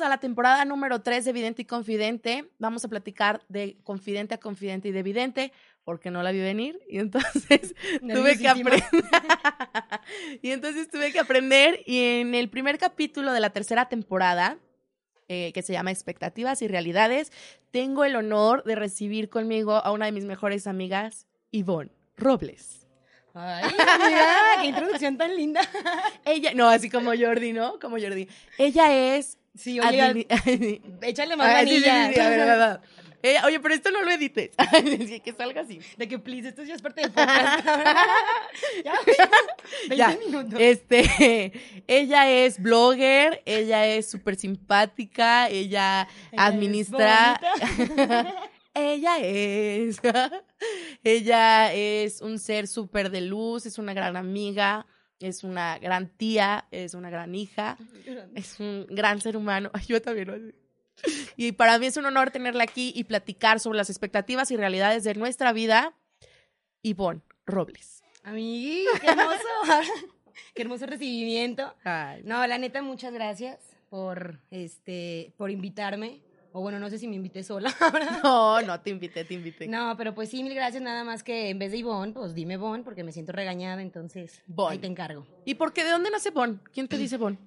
Bienvenidos a la temporada número 3 de Vidente y Confidente. Vamos a platicar de confidente a confidente y de vidente, porque no la vi venir y entonces tuve que aprender. y entonces tuve que aprender y en el primer capítulo de la tercera temporada, eh, que se llama Expectativas y Realidades, tengo el honor de recibir conmigo a una de mis mejores amigas, Ivonne Robles. Ay, qué introducción tan linda. Ella, no, así como Jordi, ¿no? Como Jordi. Ella es Sí, oye, admini- échale más Ah, sí, sí, sí, sí, a ver, a ver, a ver. Eh, oye, pero esto no lo edites. Que salga así. De que, please, esto ya es parte del podcast. ya, 20 Ya, minutos. Este, ella es blogger, ella es súper simpática, ella, Ella administra. es ella es. ella es un ser súper de luz, es una gran amiga, es una gran tía, es una gran hija. Es un gran ser humano. Ay, yo también lo sé. Y para mí es un honor tenerla aquí y platicar sobre las expectativas y realidades de nuestra vida. Ivonne Robles. Amigui, qué hermoso. qué hermoso recibimiento. No, la neta, muchas gracias por, este, por invitarme. O bueno, no sé si me invité sola. No, no, te invité, te invité. No, pero pues sí, mil gracias. Nada más que en vez de Ivonne, pues dime Bon, porque me siento regañada, entonces Bon. ahí te encargo. ¿Y por qué? ¿De dónde nace Bon? ¿Quién te dice Bon?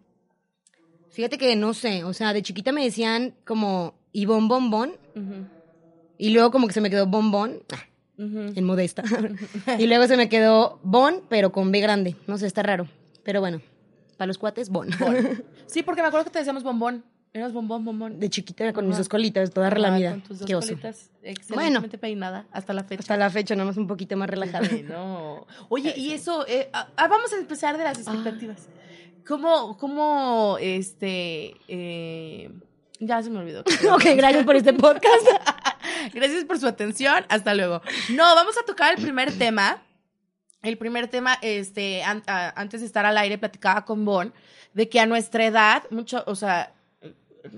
Fíjate que no sé, o sea, de chiquita me decían como Ivonne Bombón, y luego como que se me quedó Bombón, ah, en modesta. y luego se me quedó Bon, pero con B grande. No sé, está raro. Pero bueno, para los cuates, Bon. Sí, porque me acuerdo que te decíamos bombón. Eras bombón, bombón. De chiquita con mis dos colitas, toda relamida. Con tus dos Qué oso. colitas excelentemente peinada hasta la fecha. Hasta la fecha, nada más un poquito más relajada. No. Oye, y eso, eh, ah, ah, vamos a empezar de las expectativas. ¿Cómo, cómo, este, eh, ya se me olvidó. ok, gracias por este podcast. Gracias por su atención. Hasta luego. No, vamos a tocar el primer tema. El primer tema, este, an- antes de estar al aire, platicaba con Bon de que a nuestra edad, mucho, o sea,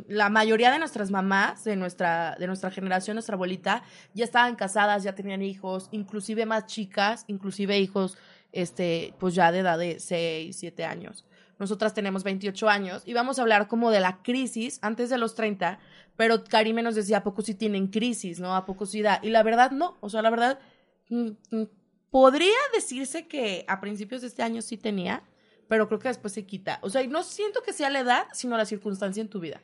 la mayoría de nuestras mamás, de nuestra, de nuestra generación, nuestra abuelita, ya estaban casadas, ya tenían hijos, inclusive más chicas, inclusive hijos, este, pues ya de edad de 6, 7 años. Nosotras tenemos 28 años y vamos a hablar como de la crisis antes de los 30, pero Karime nos decía, ¿a poco sí tienen crisis, no? ¿A poco sí da? Y la verdad, no. O sea, la verdad, mm, mm, podría decirse que a principios de este año sí tenía, pero creo que después se quita. O sea, no siento que sea la edad, sino la circunstancia en tu vida.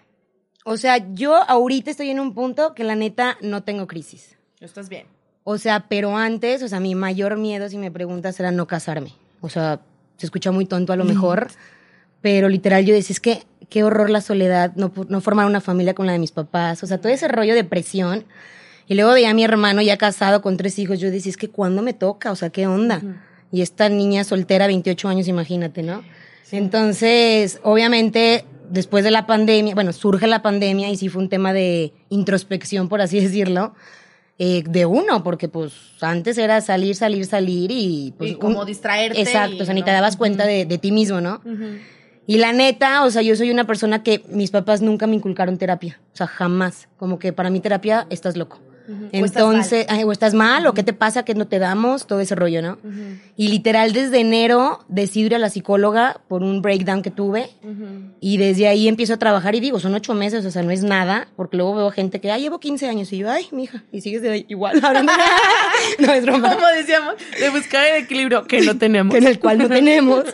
O sea, yo ahorita estoy en un punto que la neta no tengo crisis. Estás bien. O sea, pero antes, o sea, mi mayor miedo, si me preguntas, era no casarme. O sea, se escucha muy tonto a lo mejor, pero literal yo decía, es que qué horror la soledad, no, no formar una familia con la de mis papás. O sea, todo ese rollo de presión. Y luego veía a mi hermano ya casado con tres hijos. Yo decía, es que ¿cuándo me toca? O sea, ¿qué onda? Y esta niña soltera, 28 años, imagínate, ¿no? Entonces, obviamente, después de la pandemia, bueno, surge la pandemia y sí fue un tema de introspección, por así decirlo, eh, de uno, porque pues antes era salir, salir, salir y pues... Y como un- distraerte Exacto, y o sea, ni no. te dabas cuenta de, de ti mismo, ¿no? Y la neta, o sea, yo soy una persona que mis papás nunca me inculcaron terapia, o sea, jamás. Como que para mí terapia, estás loco. Ujú. O estás Entonces, ay, o estás mal, o qué te pasa, que no te damos, todo ese rollo, ¿no? Y literal, desde enero decido ir a la psicóloga por un breakdown que tuve. Y desde ahí empiezo a trabajar y digo, son ocho meses, o sea, no es nada, porque luego veo gente que, ay, llevo 15 años y yo, ay, mija, y sigues de igual no es broma. Como decíamos, de buscar el equilibrio que no tenemos. en el cual no tenemos.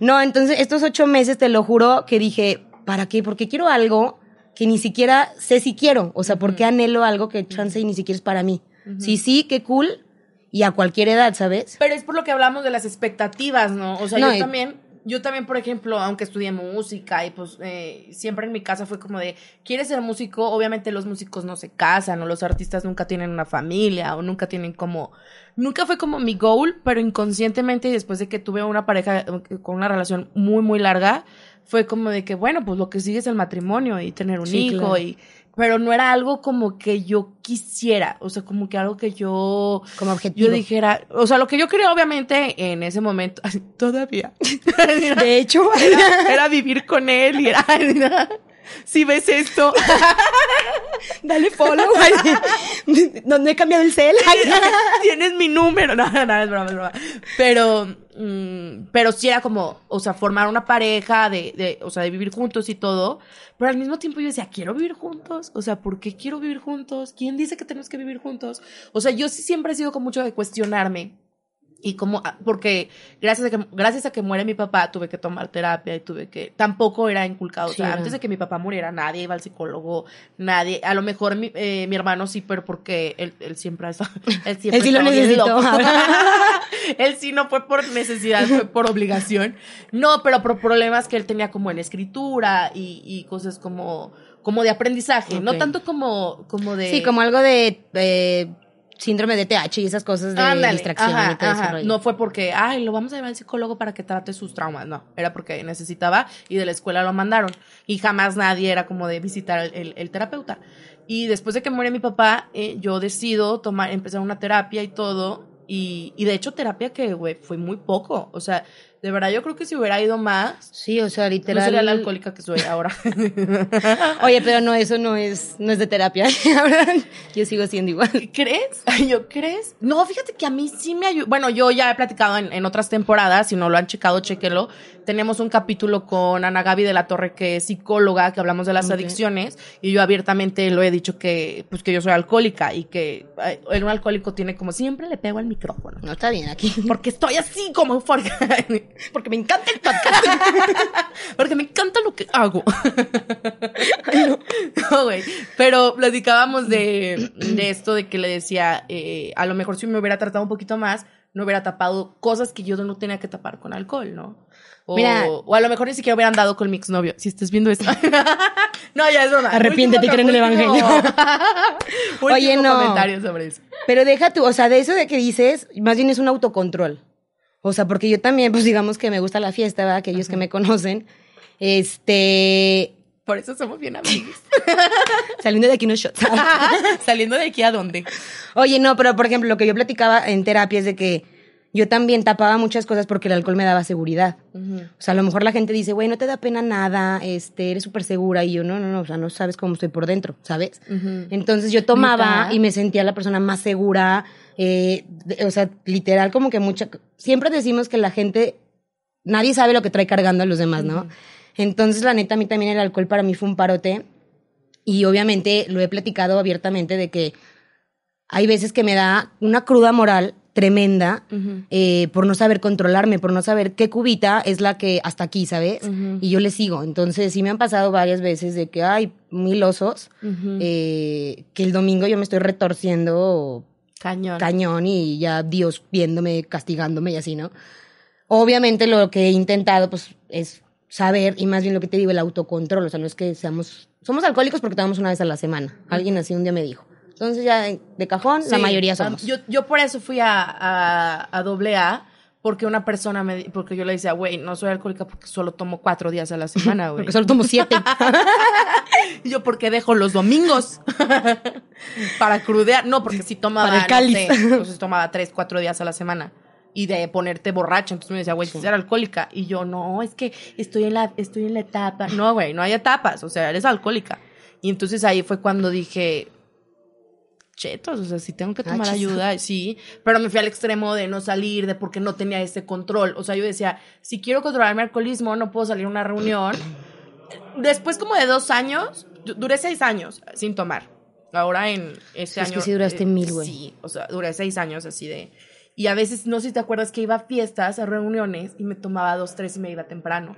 No, entonces estos ocho meses, te lo juro, que dije, ¿para qué? Porque quiero algo que ni siquiera sé si quiero. O sea, ¿por qué anhelo algo que chance y ni siquiera es para mí? Sí, sí, qué cool. Y a cualquier edad, ¿sabes? Pero es por lo que hablamos de las expectativas, ¿no? O sea, No, yo y- también yo también, por ejemplo, aunque estudié música y pues eh, siempre en mi casa fue como de, ¿quieres ser músico? Obviamente los músicos no se casan o los artistas nunca tienen una familia o nunca tienen como, nunca fue como mi goal, pero inconscientemente y después de que tuve una pareja eh, con una relación muy, muy larga, fue como de que, bueno, pues lo que sigue es el matrimonio y tener un Sí, hijo claro. y... Pero no era algo como que yo quisiera, o sea, como que algo que yo Como objetivo. yo dijera, o sea, lo que yo quería obviamente en ese momento, todavía, De hecho, era vivir con él y era, si ves esto, dale follow. no, no he cambiado el cel. tienes mi número, no, no, es broma, es broma, pero, pero sí era como, o sea, formar una pareja, de, de, o sea, de vivir juntos y todo, pero al mismo tiempo yo decía, quiero vivir juntos, o sea, ¿por qué quiero vivir juntos? ¿Quién dice que tenemos que vivir juntos? O sea, yo sí siempre he sido con mucho de cuestionarme. Y como, ah, porque gracias a, que, gracias a que muere mi papá, tuve que tomar terapia y tuve que, tampoco era inculcado. o Sí, sea, era. antes de que mi papá muriera, nadie iba al psicólogo, nadie, a lo mejor mi, eh, mi hermano sí, pero porque él, él siempre, ha estado- él siempre Él sí lo necesitó. él sí no fue por necesidad, fue por obligación. No, pero por problemas que él tenía como en escritura y, y cosas como, como de aprendizaje, no tanto como, como de... Sí, como algo de eh, síndrome de TH y esas cosas de distracción ajá, y todo ese ajá. rollo. No fue porque, ay, lo vamos a llevar al psicólogo para que trate sus traumas. No, era porque necesitaba y de la escuela lo mandaron. Y jamás nadie era como de visitar el, el- el terapeuta. Y después de que muere mi papá, eh, yo decido tomar, empezar una terapia y todo. Y, y de hecho, terapia que, güey, fue muy poco. O sea, de verdad, yo creo que si hubiera ido más, Sí, o sea, no literal. sería la alcohólica que soy ahora. Oye, pero no, eso no es, no es de terapia. Yo sigo siendo igual. ¿Crees? ¿Yo crees? No, fíjate que a mí sí me ayudó. Bueno, yo ya he platicado en, en otras temporadas, si no lo han checado, chequenlo. Tenemos un capítulo con Ana Gaby de la Torre, que es psicóloga, que hablamos de las adicciones, y yo abiertamente lo he dicho que, pues que yo soy alcohólica y que eh, un alcohólico tiene como siempre le pego al micrófono. No está bien aquí. Porque estoy así como eufórica. Porque me encanta el podcast. Porque me encanta lo que hago. No, güey. Pero platicábamos de, de esto, de que le decía, eh, a lo mejor si me hubiera tratado un poquito más, no hubiera tapado cosas que yo no tenía que tapar con alcohol, ¿no? O, Mira. o a lo mejor ni siquiera hubieran dado con mi exnovio. Si estás viendo esto. no, ya es broma. Arrepiéntete y cree en el evangelio. Oye, no. comentario sobre eso. Pero deja tú, o sea, de eso de que dices, más bien es un autocontrol. O sea, porque yo también, pues digamos que me gusta la fiesta, ¿verdad? Aquellos que me conocen. Este. Por eso somos bien amigos. Saliendo de aquí unos shots. Saliendo de aquí a dónde. Oye, no, pero por ejemplo, lo que yo platicaba en terapia es de que yo también tapaba muchas cosas porque el alcohol me daba seguridad. O sea, a lo mejor la gente dice, güey, no te da pena nada, este, eres súper segura. Y yo, no, no, no, o sea, no sabes cómo estoy por dentro, ¿sabes? Entonces yo tomaba y me sentía la persona más segura. eh, de- o sea, literal, como que mucha. Siempre decimos que la gente. Nadie sabe lo que trae cargando a los demás, ¿no? Entonces, la neta, a mí también el alcohol para mí fue un parote. Y obviamente lo he platicado abiertamente de que hay veces que me da una cruda moral tremenda eh, por no saber controlarme, por no saber qué cubita es la que hasta aquí, ¿sabes? Y yo le sigo. Entonces sí me han pasado varias veces de que hay mil osos, eh, que el domingo yo me estoy retorciendo Cañón. cañón y ya Dios viéndome, castigándome y así, ¿no? Obviamente lo que he intentado pues es saber y más bien lo que te digo, el autocontrol, o sea, no es que seamos, somos alcohólicos porque tomamos una vez a la semana, alguien así un día me dijo. Entonces ya de de cajón, la Sí, mayoría am- somos. Yo, yo por eso fui a, a, a doble A, porque una persona me, porque yo le decía, güey, no soy alcohólica porque solo tomo cuatro días a la semana, güey. porque solo tomo siete. Y yo, ¿por qué dejo los domingos? Para crudear. No, porque si tomaba, Para el no cáliz. sé, entonces tomaba tres, cuatro días a la semana. Y de ponerte borracha. Entonces me decía, güey, si eres alcohólica. Y yo, no, es que estoy en la, estoy en la etapa. No, güey, no hay etapas. O sea, eres alcohólica. Y entonces ahí fue cuando dije, chetos, o sea, si tengo que tomar ayuda, sí, pero me fui al extremo de no salir, de porque no tenía ese control. O sea, yo decía, si quiero controlar mi alcoholismo, no puedo salir a una reunión. Después como de dos años, du- duré seis años sin tomar. Ahora en ese Es año. que sí duraste eh, mil, güey. Sí, o sea, duré seis años así de. Y a veces, no sé si te acuerdas que iba a fiestas, a reuniones, y me tomaba dos, tres y me iba temprano.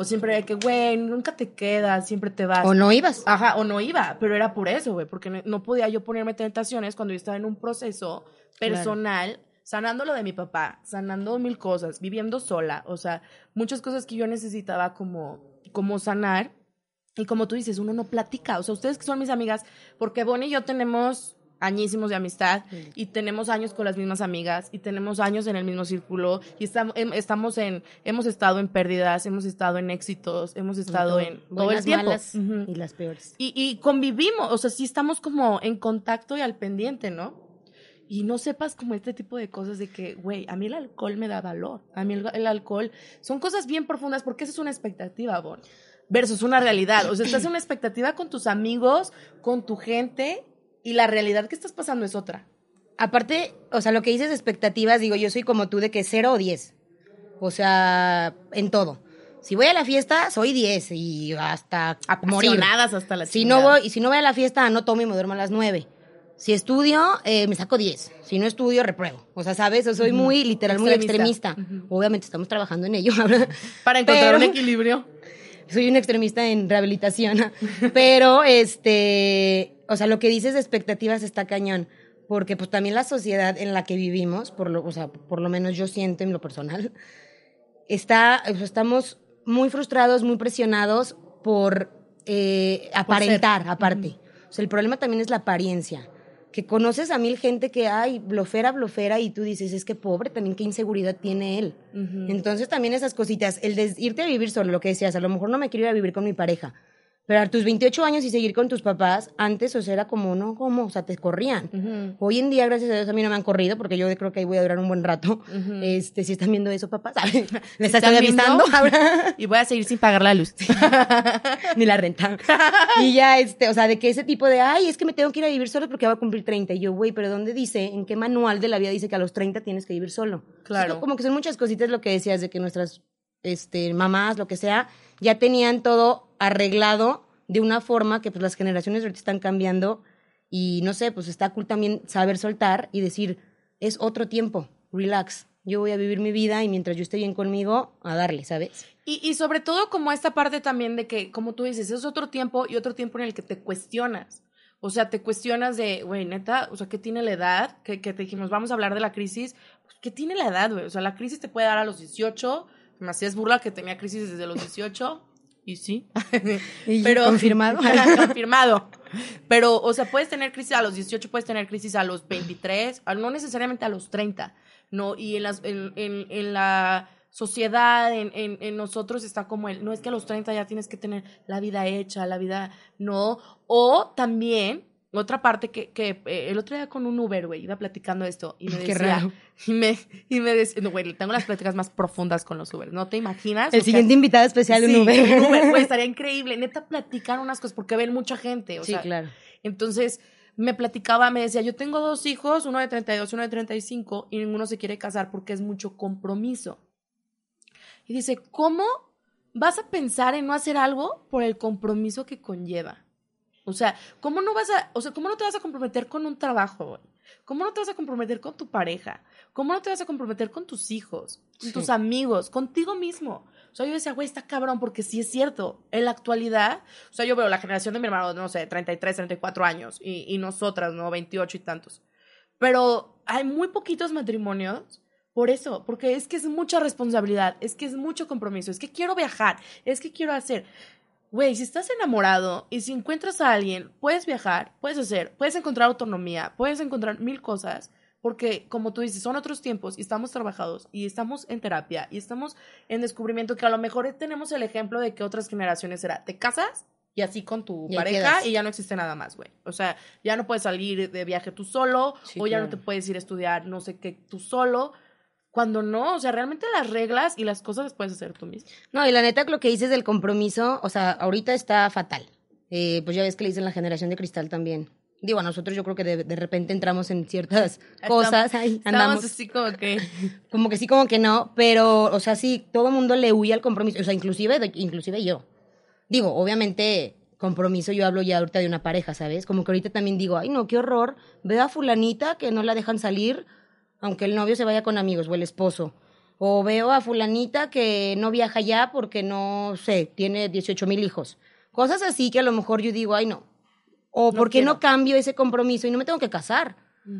O siempre era que, güey, nunca te quedas, siempre te vas. ¿O no ibas? Ajá, o no iba, pero era por eso, güey, porque no, no podía yo ponerme tentaciones cuando yo estaba en un proceso personal sanando lo de mi papá, sanando mil cosas, viviendo sola, o sea, muchas cosas que yo necesitaba como, como sanar. Y como tú dices, uno no platica. O sea, ustedes que son mis amigas, porque Bonnie y yo tenemos añísimos de amistad y tenemos años con las mismas amigas y tenemos años en el mismo círculo y estamos, estamos en, hemos estado en pérdidas, hemos estado en éxitos, hemos estado en todo el tiempo. Y las peores. Y, y convivimos, o sea, sí estamos como en contacto y al pendiente, ¿no? y no sepas como este tipo de cosas de que, güey, a mí el alcohol me da valor, a mí el, alcohol son cosas bien profundas porque esa es una expectativa, Bon, versus una realidad. O sea, estás en una expectativa con tus amigos, con tu gente y la realidad que estás pasando es otra. Aparte, o sea, lo que dices expectativas, digo, yo soy como tú de que cero o diez. O sea, en todo. Si voy a la fiesta, soy diez y hasta morir. hasta la si no voy Y si no voy a la fiesta, no tomo y me duermo a las nueve. Si estudio, eh, me saco diez. Si no estudio, repruebo. O sea, ¿sabes? O soy muy, literal, muy extremista. Obviamente estamos trabajando en ello. Para encontrar un equilibrio. Soy un extremista en rehabilitación. Pero, este o sea, lo que dices de expectativas está cañón, porque pues también la sociedad en la que vivimos, por lo, o sea, por lo menos yo siento en lo personal, está, estamos muy frustrados, muy presionados por eh, aparentar, aparte. O sea, el problema también es la apariencia. Que conoces a mil gente que, ay, blofera, blofera, y tú dices, es que pobre, también qué inseguridad tiene él. Entonces también esas cositas, el de irte a vivir solo, lo que decías, a lo mejor no me quiero ir a vivir con mi pareja, pero a tus 28 años y seguir con tus papás, antes, o sea, era como, no, ¿cómo? O sea, te corrían. Hoy en día, gracias a Dios, a mí no me han corrido, porque yo creo que ahí voy a durar un buen rato. Este, si están viendo eso, papás, ¿Les estoy avisando? y voy a seguir sin pagar la luz. Ni la renta. y ya, este, o sea, de que ese tipo de, ay, es que me tengo que ir a vivir solo porque voy a cumplir 30. Y yo, güey, pero ¿dónde dice, en qué manual de la vida dice que a los 30 tienes que vivir solo? Claro. como que son muchas cositas lo que decías de que nuestras, este, mamás, lo que sea, ya tenían todo arreglado de una forma que pues las generaciones ahorita están cambiando y no sé, pues está cool también saber soltar y decir, es otro tiempo, relax. Yo voy a vivir mi vida y mientras yo esté bien conmigo, a darle, ¿sabes? Y, y sobre todo como esta parte también de que, como tú dices, es otro tiempo y otro tiempo en el que te cuestionas. O sea, te cuestionas de, güey, neta, o sea, ¿qué tiene la edad? Que, que te dijimos, vamos a hablar de la crisis. Pues, ¿Qué tiene la edad, güey? O sea, la crisis te puede dar a los 18. Me hacías burla que tenía crisis desde los 18. Y sí. pero confirmado. confirmado. Pero, o sea, puedes tener crisis a los 18, puedes tener crisis a los 23, no necesariamente a los 30, ¿no? Y en, las, en, en, en la sociedad, en, en, en, nosotros está como el, no es que a los 30 ya tienes que tener la vida hecha, la vida, no. O también otra parte que, que eh, el otro día con un Uber, güey, iba platicando esto y me decía, raro. y me, y me decía, no, güey, tengo las pláticas más profundas con los Uber, ¿no te imaginas? El siguiente invitado especial en Uber. Uber, güey, estaría increíble, neta, platicar unas cosas porque ven mucha gente, o sí, claro. Entonces, me platicaba, me decía, yo tengo dos hijos, uno de 32 y uno de 35, y ninguno se quiere casar porque es mucho compromiso. Y dice, ¿cómo vas a pensar en no hacer algo por el compromiso que conlleva? O sea, ¿cómo no vas a, o sea, cómo no te vas a comprometer con un trabajo, ¿Cómo no te vas a comprometer con tu pareja? ¿Cómo no te vas a comprometer con tus hijos, con tus amigos, contigo mismo? O sea, yo decía, güey, está cabrón, porque sí es cierto. En la actualidad, o sea, yo veo la generación de mi hermano, no sé, 33, 34 años, y, y nosotras, ¿no? 28 y tantos. Pero hay muy poquitos matrimonios por eso, porque es que es mucha responsabilidad, es que es mucho compromiso, es que quiero viajar, es que quiero hacer. Güey, si estás enamorado y si encuentras a alguien, puedes viajar, puedes hacer, puedes encontrar autonomía, puedes encontrar mil cosas, porque como tú dices, son otros tiempos y estamos trabajados y estamos en terapia y estamos en descubrimiento que a lo mejor tenemos el ejemplo de que otras generaciones era, te casas y así con tu pareja y ya no existe nada más, güey. O sea, ya no puedes salir de viaje tú solo o ya no te puedes ir a estudiar no sé qué tú solo cuando no, o sea, realmente las reglas y las cosas las puedes hacer tú mismo. No, y la neta, lo que dices del compromiso, o sea, ahorita está fatal. Eh, pues ya ves que le dicen la generación de cristal también. Digo, a nosotros yo creo que de, repente entramos en ciertas cosas, ahí andamos. así como que... Como que sí, como que no, pero, o sea, sí, todo el mundo le huye al compromiso, o sea, inclusive, inclusive yo. Digo, obviamente, compromiso, yo hablo ya ahorita de una pareja, ¿sabes? Como que ahorita también digo, ay, no, qué horror, veo a fulanita que no la dejan salir aunque el novio se vaya con amigos o el esposo. O veo a fulanita que no viaja ya porque no sé, tiene 18 mil hijos. Cosas así que a lo mejor yo digo, ay no. O ¿por qué no cambio ese compromiso y no me tengo que casar?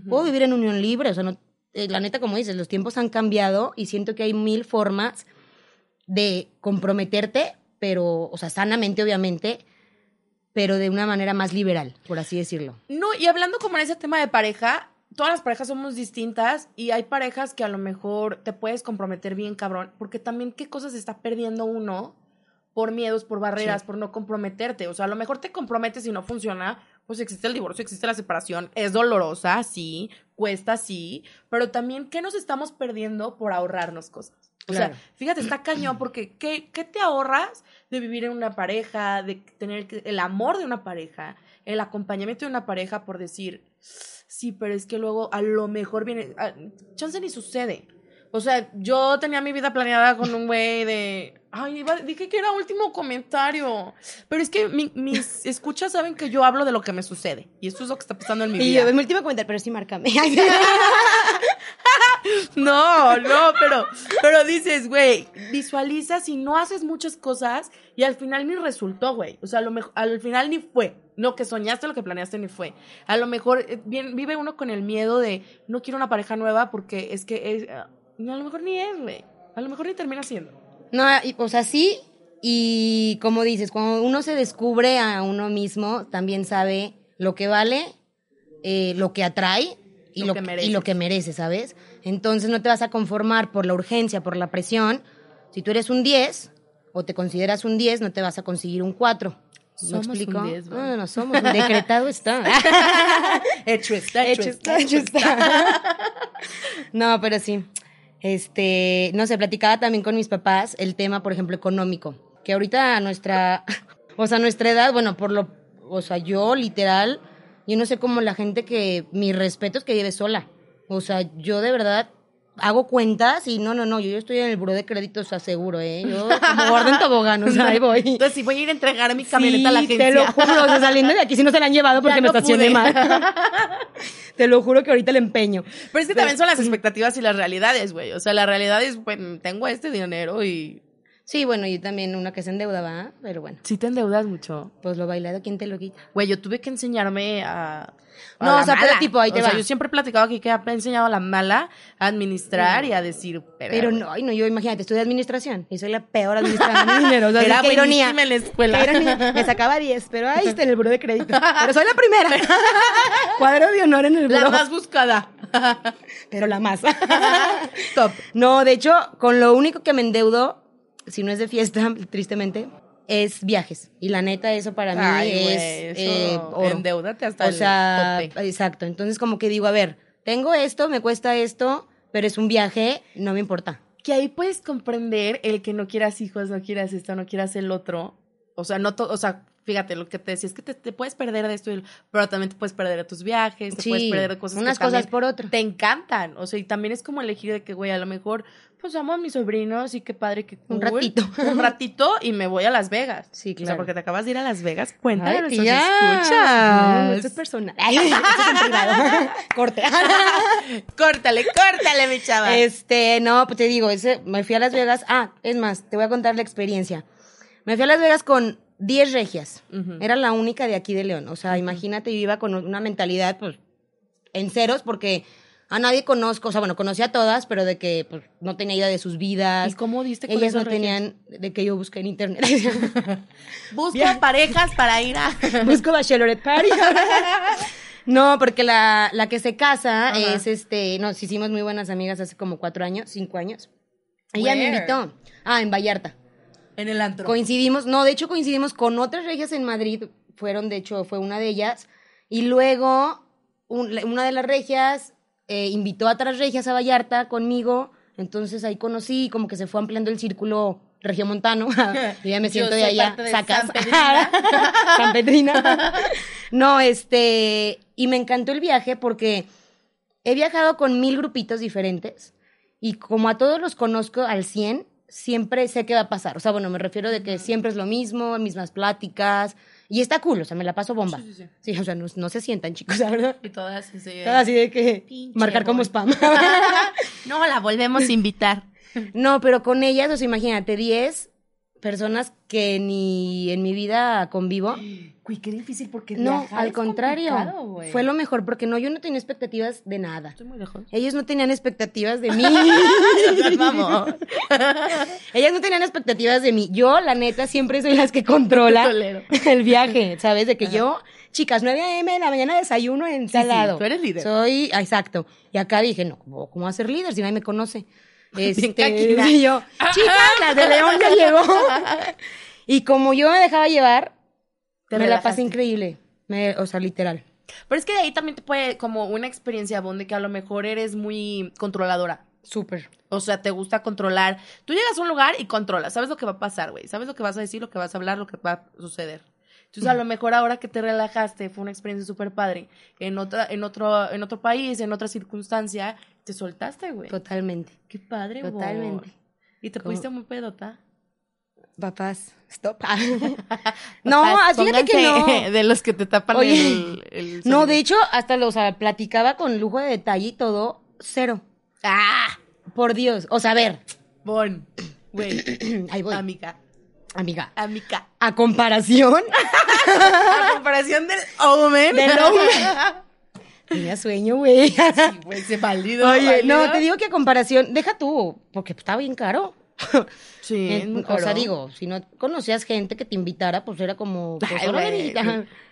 Puedo vivir en unión libre, o sea, no, eh, la neta, como dices, los tiempos han cambiado y siento que hay mil formas de comprometerte, pero, o sea, sanamente, obviamente, pero de una manera más liberal, por así decirlo. No, y hablando como en ese tema de pareja, todas las parejas somos distintas y hay parejas que a lo mejor te puedes comprometer bien, cabrón, porque también qué cosas está perdiendo uno por miedos, por barreras, por no comprometerte. O sea, a lo mejor te comprometes y no funciona, pues existe el divorcio, existe la separación, es dolorosa, sí, cuesta, sí, pero también, ¿qué nos estamos perdiendo por ahorrarnos cosas? O Claro. sea, fíjate, está cañón porque ¿qué, ¿qué te ahorras de vivir en una pareja, de tener el amor de una pareja, el acompañamiento de una pareja por decir, sí, pero es que luego a lo mejor viene, ah, chance ni sucede. O sea, yo tenía mi vida planeada con un güey de, ay, iba- dije que era último comentario, pero es que mi- mis escuchas saben que yo hablo de lo que me sucede y esto es lo que está pasando en mi Y vida. yo, en mi último comentario, pero sí, márcame. No, no, pero, pero dices, güey, visualizas y no haces muchas cosas y al final ni resultó, güey. O sea, a lo mejor, al final ni fue. Lo que soñaste, lo que planeaste ni fue. A lo mejor eh, bien, vive uno con el miedo de no quiero una pareja nueva porque es que es, ah, no, a lo mejor ni es, güey. A lo mejor ni termina siendo. No, y- o sea, sí, y como dices, cuando uno se descubre a uno mismo, también sabe lo que vale, eh, lo que atrae y Lo lo, que y lo que merece, ¿sabes? Entonces no te vas a conformar por la urgencia, por la presión. Si tú eres un 10 o te consideras un 10, no te vas a conseguir un 4. ¿Me un explico? 10, ¿va? no, no, no, somos un decretado está. Hecho está, Hecho está, hecho está. No, pero sí. Este, no sé, platicaba también con mis papás el tema, por ejemplo, económico. Que ahorita a nuestra, o sea, a nuestra edad, bueno, por lo, o sea, yo literal, yo no sé cómo la gente que, mi respeto es que vive sola. O sea, yo de verdad hago cuentas y no, no, no, yo, yo estoy en el buró de crédito, o sea, seguro, ¿eh? Yo como gordo en tobogán, o sea, ahí voy. Entonces, si voy a ir a entregar mi camioneta a la Sí, agencia. Te lo juro, o sea, saliendo de aquí si no se la han llevado porque me estacioné pude. mal. te lo juro que ahorita le empeño. Pero es que también son las expectativas y las realidades, güey. O sea, la realidad es, bueno, tengo este dinero y... Sí, bueno, yo también una que se endeuda, ¿va? Pero bueno, Sí te endeudas mucho. pues lo bailado, ¿quién te lo quita? Güey, yo tuve que enseñarme a... a No, la o sea, pero mala. tipo, ahí te o sea, va. yo siempre he platicado aquí que he enseñado a la mala a administrar y a decir... Pero no, ay, no, yo imagínate, estudié administración y soy la peor administrando mi dinero. O sea, Era qué ironía. buenísima en la escuela. Qué ironía. Me sacaba 10, pero ahí está en el buro de crédito. Pero soy la primera. Cuadro de honor en el La buro. más buscada. Pero la más. Top. No, de hecho, con lo único que me endeudo, si no es de fiesta, tristemente, es viajes. Y la neta, eso para mí Ay, güey, es eh, oro. endeúdate hasta O el sea, tope. exacto. Entonces, como que digo, a ver, tengo esto, me cuesta esto, pero es un viaje, no me importa. Que ahí puedes comprender el que no quieras hijos, no quieras esto, no quieras el otro. O sea, no todo, o sea, fíjate, lo que te decía es que te, te puedes perder de esto, y- pero también te puedes perder de tus viajes, te Sí, puedes perder de cosas unas que cosas por otras. Te encantan. O sea, y también es como elegir de que, güey, a lo mejor, pues amo a mis sobrinos y qué padre que Un cool. ratito. Un ratito y me voy a Las Vegas. Sí, O sea, claro. porque te acabas de ir a Las Vegas. Cuéntale a nuestros escuchas. No, esto es personal. Corte. Córtale, córtale, mi chava. Este, no, pues te digo, ese, me fui a Las Vegas. Ah, es más, te voy a contar la experiencia. Me fui a Las Vegas con 10 regias. Era la única de aquí de León. O sea, imagínate, yo iba con una mentalidad, pues, en ceros, porque a nadie conozco. O sea, bueno, conocí a todas, pero de que, pues, no tenía idea de sus vidas. ¿Y cómo diste con Ellas no regias? tenían, de que yo busqué en internet. Busco Bien. parejas para ir a... Busco Bachelorette Party. No, porque la, la que se casa Ajá. es este, nos hicimos muy buenas amigas hace como cuatro años, cinco años. Ella me invitó. Ah, en Vallarta. En el antro. Coincidimos, no, de hecho coincidimos con otras regias en Madrid, fueron, de hecho, fue una de ellas. Y luego, un- una de las regias eh, invitó a otras regias a Vallarta conmigo, entonces ahí conocí, como que se fue ampliando el círculo regiomontano. Yo ya me Yo siento de allá, parte de sacas. San Pedrina. San Pedrina. No, este, y me encantó el viaje porque he viajado con mil grupitos diferentes y como a todos los conozco al 100, siempre sé qué va a pasar. O sea, bueno, me refiero de que siempre es lo mismo, mismas pláticas y está cool, o sea, me la paso bomba. Sí, sí, sí. Sí, o sea, no, no se sientan, chicos, la verdad. Y todas así. Todo así de que Pinche marcar como spam. No, la volvemos a invitar. no, pero con ellas, o sea, imagínate, 10 personas que ni en mi vida convivo. Güey, qué difícil porque No, viajar al es contrario. complicado, güey. Fue lo mejor porque no, yo no tenía expectativas de nada. Estoy muy lejos. Ellos no tenían expectativas de mí. Vamos. Ellas no tenían expectativas de mí. Yo, la neta, siempre soy las que controla el viaje, ¿sabes? De que yo, chicas, 9 a.m. de la mañana desayuno en tal sí, tú eres líder. Soy, ah, exacto. Y acá dije, no, ¿cómo, cómo voy a ser líder si nadie me conoce? Este, y yo, chicas, la de León ya llegó. y como yo me dejaba llevar, me la relajaste. pasé increíble. Me- o sea, literal. Pero es que de ahí también te puede, como una experiencia, Bon, de que a lo mejor eres muy controladora. Súper. O sea, te gusta controlar. Tú llegas a un lugar y controlas. Sabes lo que va a pasar, güey. Sabes lo que vas a decir, lo que vas a hablar, lo que va a suceder. Entonces, a lo mejor ahora que te relajaste, fue una experiencia súper padre. En, otra, en, otro, en otro país, en otra circunstancia, te soltaste, güey. Totalmente. Qué padre, Bon. Totalmente. Y te ¿Cómo? pusiste muy pedota. Papás, stop. no, Papás, fíjate que no. De los que te tapan Oye, el, el No, de hecho, hasta lo, o sea, platicaba con lujo de detalle y todo, cero. ¡Ah! Por Dios. O sea, a ver, Bon. Güey. ahí voy. Amiga. Amiga. Amiga. A comparación A comparación del Omen. del hombre. Tenía sueño, güey. Güey, se válido. Oye, no, te digo que a comparación, deja tú, porque estaba bien caro. Sí, En- o sea, digo, si no conocías gente que te invitara, pues era como, pues, Ay,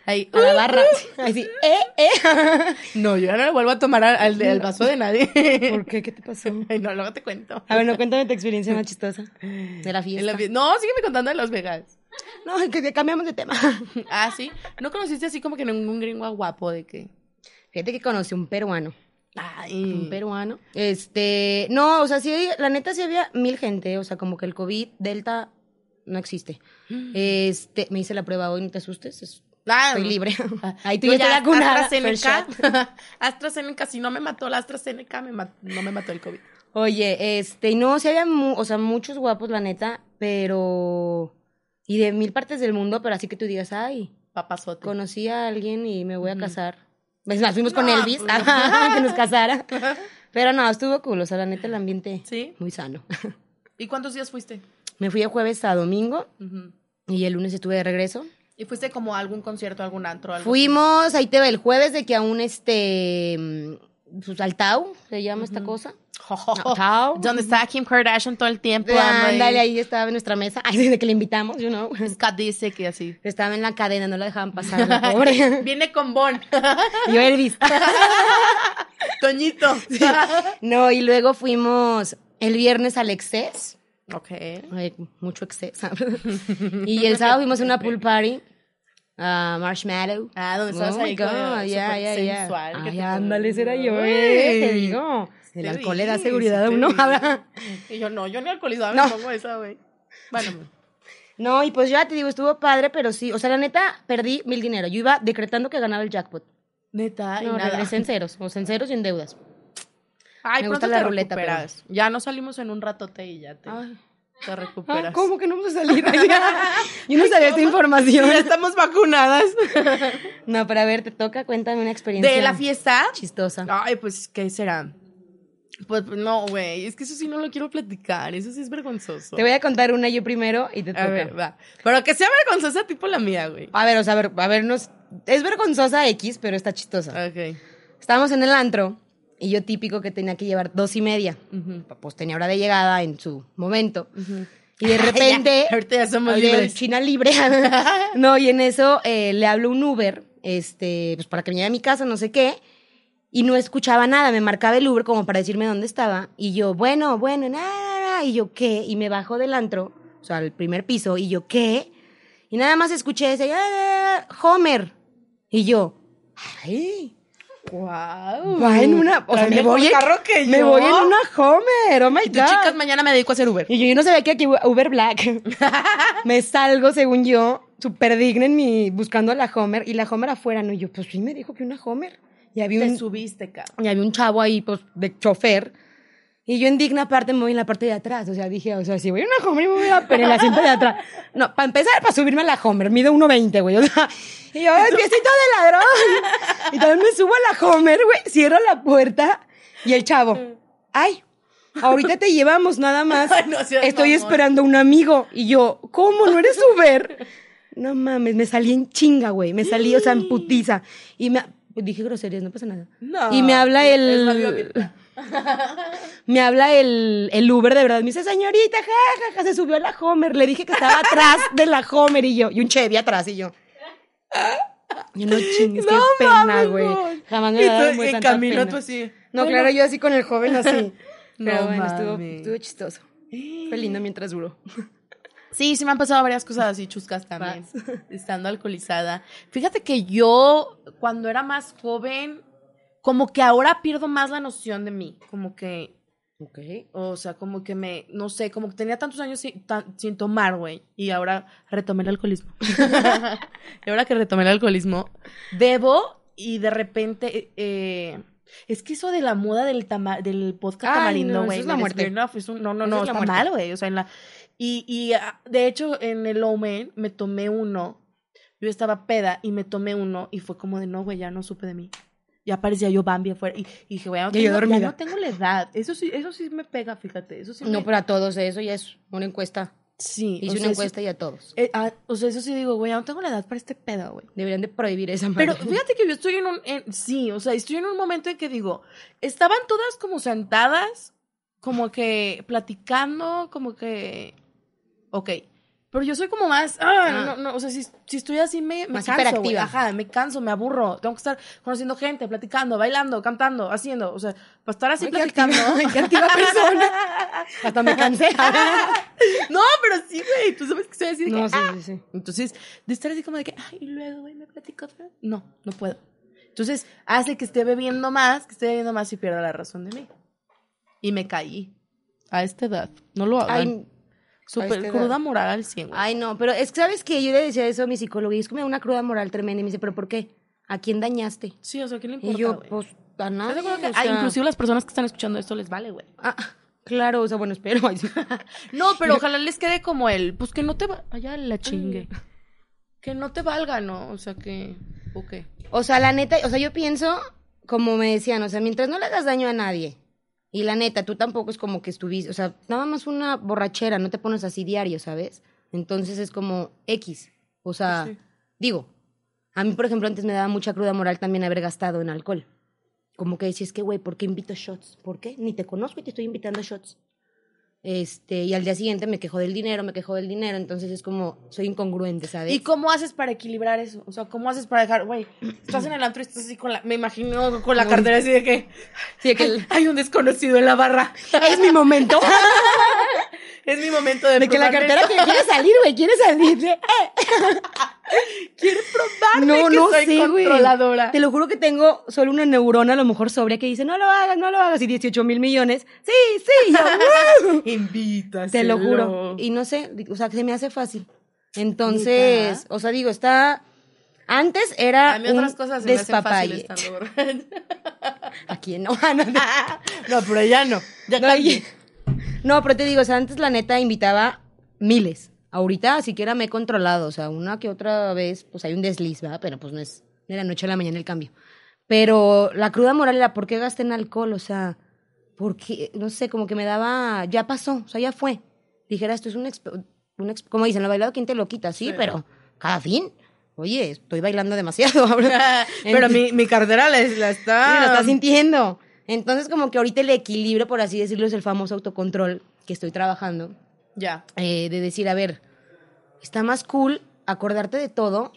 Ahí. a la barra. Así, eh, eh. No, yo no le vuelvo a tomar al, vaso de nadie. ¿Por qué? ¿Qué te pasó? Ay, no, luego te cuento. A ver, no, cuéntame tu experiencia más chistosa de la fiesta. la No, sígueme contando de Las Vegas. No, que, que cambiamos de tema. Ah, sí. ¿No conociste así como que ningún gringo guapo de que? Fíjate que conocí un peruano. Ay. Un peruano. Este, no, o sea, sí, la neta sí había mil gente, o sea, como que el COVID, Delta, no existe. Este, me hice la prueba hoy, no te asustes, es- Ah, estoy libre. Ah, Ahí tú yo ya estás vacunada. AstraZeneca. AstraZeneca, si no me mató la AstraZeneca, me ma- no me mató el COVID. Oye, este, no, sí había, mu- o sea, muchos guapos, la neta, pero, y de mil partes del mundo, pero así que tú digas, ay, Papazote. conocí a alguien y me voy a casar. Más, fuimos con Elvis, pues, ajá, que nos casara. Pero no, estuvo cool, o sea, la neta, el ambiente ¿Sí? muy sano. ¿Y cuántos días fuiste? Me fui de jueves a domingo y el lunes estuve de regreso. ¿Y fuiste como a algún concierto, algún antro? Algo Fuimos, ahí te va, el jueves de que a un, este, mm, pues, se llama esta cosa. Así? Tao. ¿Dónde está Kim Kardashian todo el tiempo? ahí. Ándale, ahí estaba en nuestra mesa, ay, desde que le invitamos, you know. Scott dice que así. Estaba en la cadena, no la dejaban pasar, la pobre. Viene con Bon. Yo Elvis. Toñito. No, y luego fuimos el viernes al Excess. ok. Ay, mucho exceso. y el sábado fuimos a una pool party. a Marshmallow. Ah, donde estabas Oh my ahí ya, ya, ya. sensual, Ay, ándale, ese era yo, eh, te digo. El Te alcohol le da seguridad a uno. Y yo, no, yo ni alcoholizada me No. pongo esa, güey. Bueno, No, y pues ya te digo, estuvo padre, pero sí, o sea, la neta, perdí mil dinero. Yo iba decretando que ganaba el jackpot. neta, y No, nada. regresé en ceros, o sea, en ceros y en deudas. Ay, Me gusta la te ruleta, recuperas. Ya nos salimos en un ratote y ya te, Ay. te Ah, recuperas. ¿Cómo que no vamos a salir? Yo no sabía esta información. Ya estamos vacunadas. No, pero a ver, te toca, cuéntame una experiencia. ¿De la fiesta? Chistosa. Ay, pues, ¿qué será? Pues no, güey, es que eso sí no lo quiero platicar, eso sí es vergonzoso. Te voy a contar una yo primero y te toca. A ver, va. Pero que sea vergonzosa tipo la mía, güey. A ver, o sea, a ver, a ver, nos... es vergonzosa X, pero está chistosa. Ok. Estábamos en el antro y yo típico que tenía que llevar dos y media. Ujú. Pues tenía hora de llegada en su momento. Y de repente... Ya, ahorita ya somos libres. China libre. no, y en eso eh, le hablo un Uber, este, pues para que me lleve a mi casa, no sé qué. Y no escuchaba nada, me marcaba el Uber como para decirme dónde estaba. Y yo, bueno, bueno, nada, nada. Y yo, ¿qué? Y me bajo del antro, o sea, al primer piso. Y yo, ¿qué? Y nada más escuché ese, "Ah, Homer. Y yo, ay, Wow. va en una, o sea, me voy, en, carro que me yo. voy en una Homer, oh my Y tú, God. chicas, mañana me dedico a hacer Uber. Y yo, yo no sabía que aquí Uber Black. me salgo, según yo, súper digna en mi, buscando a la Homer, y la Homer afuera, ¿no? Y yo, pues sí me dijo que una Homer. Y había Te un, subiste, cabrón. y había un chavo ahí, pues, de chofer. Y yo en digna parte me voy en la parte de atrás. O sea, dije, o sea, si voy en una Homer, me voy a pero en el asiento de atrás. No, para empezar, para subirme a la Homer, mido 1.20, güey. O sea, y yo, ¡ay, piecito de ladrón! Y también me subo a la Homer, güey, cierro la puerta y el chavo, ¡ay! ahorita te llevamos nada más. Ay, no Estoy mamón. esperando un amigo. Y yo, ¿cómo? ¿No eres Uber? No mames, me salí en chinga, güey. Me salí, o sea, en putiza. Y me... Dije groserías, no pasa nada. No, y me habla el... me habla el, el Uber de verdad. Me dice, señorita, ja, ja, ja, se subió a la Homer. Le dije que estaba atrás de la Homer y yo. Y un Chevy atrás y yo. Yo no chingues, qué No pena, mames, güey. Jamás me había dado muy tanta camino pena. tú así. No, Bueno. claro, yo así con el joven así. No bueno, estuvo, estuvo chistoso. Fue lindo mientras duró. Sí, sí me han pasado varias cosas así chuscas también, estando alcoholizada. Fíjate que yo, cuando era más joven, como que ahora pierdo más la noción de mí, como que, Ok. o sea, como que me, no sé, como que tenía tantos años sin, tan- sin tomar, güey, y ahora retomé el alcoholismo. y ahora que retomé el alcoholismo, bebo y de repente, eh, es que eso de la moda del, tama- del podcast Ay, tamarindo, no, güey, es la muerte. no, no, no, no, es la está mal, güey, o sea, en la... Y, y ah, de hecho, en el Omen me tomé uno. Yo estaba peda y me tomé uno y fue como de no, güey, ya no supe de mí. Ya parecía yo Bambi afuera. Y, y dije, güey, no, tengo, ya no tengo la edad. Eso sí, eso sí me pega, fíjate. Eso sí No, me... pero a todos, eso ya es una encuesta. Sí. Hice o una sea, eso- encuesta y a todos. eh, ah, o sea, eso sí digo, güey, no tengo la edad para este pedo, güey. Deberían de prohibir esa madre. Pero fíjate que yo estoy en un... en- sí, o sea, estoy en un momento en que digo, estaban todas como sentadas, como que platicando, como que... Ok. Pero yo soy como más... Ah, no, no, o sea, si, si estoy así me, me Más canso, hiperactiva. Ajá, me canso, me aburro. Tengo que estar conociendo gente, platicando, bailando, cantando, haciendo. O sea, para estar así Ay, qué platicando... activa- qué activa persona. Hasta me cansé. no, pero sí, güey. Tú sabes que estoy así de que, no, sí, ah, sí, sí. entonces, de estar así como de que, ay, y luego, güey, me platico otra vez. No, no puedo. Entonces, hace que esté bebiendo más, que esté bebiendo más y pierda la razón de mí. Y me caí. A esta edad. No lo hagan. Ay, Súper a cruda moral al 100, güey. ay, no, pero es que, ¿sabes qué? Yo le decía eso a mi psicólogo y es que me da una cruda moral tremenda. Y me dice, ¿pero por qué? ¿A quién dañaste? Sí, o sea, ¿qué le Y importa, yo, güey? pues, a ¿Estás nadie. que- o ah, inclusive las personas que están escuchando esto les vale, güey. Ah, claro, o sea, bueno, espero. No, pero ojalá les quede como el, pues que no te va, allá la chingue. Que no te valga, ¿no? O sea, que, ok. O sea, la neta, o sea, yo pienso, como me decían, o sea, mientras no le hagas daño a nadie. Y la neta, tú tampoco es como que estuviste, o sea, nada más una borrachera, no te pones así diario, ¿sabes? Entonces es como X. O sea, sí. digo, a mí, por ejemplo, antes me daba mucha cruda moral también haber gastado en alcohol. Como que decís que, güey, ¿por qué invito shots? ¿Por qué? Ni te conozco y te estoy invitando shots. Este, y al día siguiente me quejo del dinero, me quejo del dinero, entonces es como, soy incongruente, ¿sabes? ¿Y cómo haces para equilibrar eso? O sea, ¿cómo haces para dejar, güey, estás en el antro y estás así con la, me imagino con la cartera así de que, Sí, que "Ay, el- hay un desconocido en la barra. es mi momento. es mi momento de De que la cartera que quiere salir, güey, quiere salir. de- quiere probarme No, que no soy sé, güey. controladora. Te lo juro que tengo solo una neurona a lo mejor sobria que dice, no lo hagas, no lo hagas, y 18 mil millones. Sí, sí. Te lo juro. Y no sé, o sea, se me hace fácil. Entonces, o sea, digo, está... Antes era A mí un otras cosas se me hacen despapalle. estando borracha. ¿A quién no? Ah, no, no. No, pero ya no. Ya No, no, pero te digo, o sea, antes la neta invitaba miles. Ahorita siquiera me he controlado, o sea, una que otra vez, pues hay un desliz, ¿verdad? Pero pues no es de la noche a la mañana el cambio. Pero la cruda moral era, ¿por qué gasté en alcohol? O sea, porque, no sé, como que me daba, ya pasó, o sea, ya fue. Dijera, esto es un, exp- un exp- como dicen, lo bailado, ¿quién te lo quita? Sí, Sí. pero cada fin, oye, estoy bailando demasiado. pero mi, mi cartera la, la está... Sí, lo estás sintiendo. Entonces, como que ahorita el equilibrio, por así decirlo, es el famoso autocontrol que estoy trabajando. Ya. eh, de decir, a ver, está más cool acordarte de todo,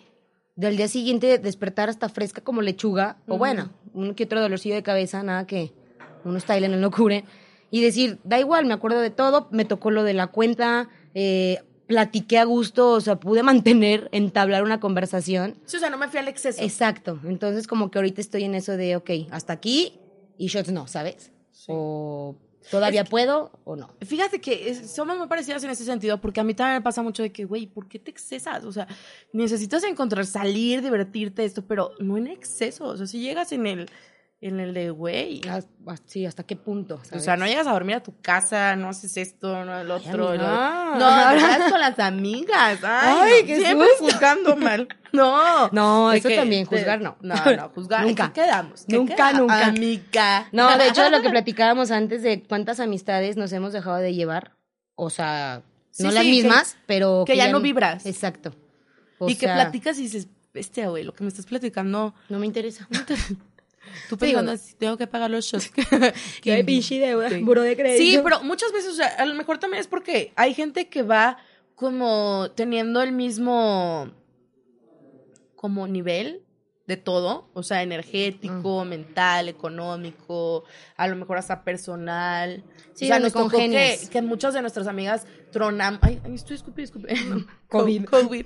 del día siguiente despertar hasta fresca como lechuga, o bueno, un que otro dolorcillo de cabeza, nada que uno está en no cure, y decir, da igual, me acuerdo de todo, me tocó lo de la cuenta, eh, platiqué a gusto, o sea, pude mantener, entablar una conversación. Sí, o sea, no me fui al exceso. Exacto. Entonces, como que ahorita estoy en eso de, ok, hasta aquí y shots no, ¿sabes? O todavía puedo o no. Fíjate que somos muy parecidas en ese sentido, porque a mí también me pasa mucho de que, güey, ¿por qué te excesas? O sea, necesitas encontrar, salir, divertirte, esto, pero no en exceso. O sea, si llegas en el, en el de, güey. Ah, ah, Sí, ¿hasta qué punto? O sea, no llegas a dormir a tu casa, no haces esto, no el otro. lo- No, no vas con las amigas. Ay, Ay, no, qué siempre susto. juzgando mal. No. No, De eso que- también, de- juzgar no. No, no, juzgar. Nunca. ¿En qué quedamos? ¿Qué Nunca, queda? nunca. Amiga. No, de hecho, lo que platicábamos antes de cuántas amistades nos hemos dejado de llevar. O sea, Sí, no las sí, que- mismas, pero. que ya no vibras. Exacto. O y que sea, platicas y dices, bestia, güey, lo que me estás platicando. No me interesa. Tú Sí, pensando, así, tengo que pagar los shows. Pinche deuda. Sí. De crédito. Sí, pero muchas veces, o sea, a lo mejor también es porque hay gente que va como teniendo el mismo como nivel de todo, o sea, energético, mental, económico, a lo mejor hasta personal. Sí, o sea, nos tocó que, que muchas de nuestras amigas tronamos. Ay, ay, estoy escupi, escupi. COVID. COVID.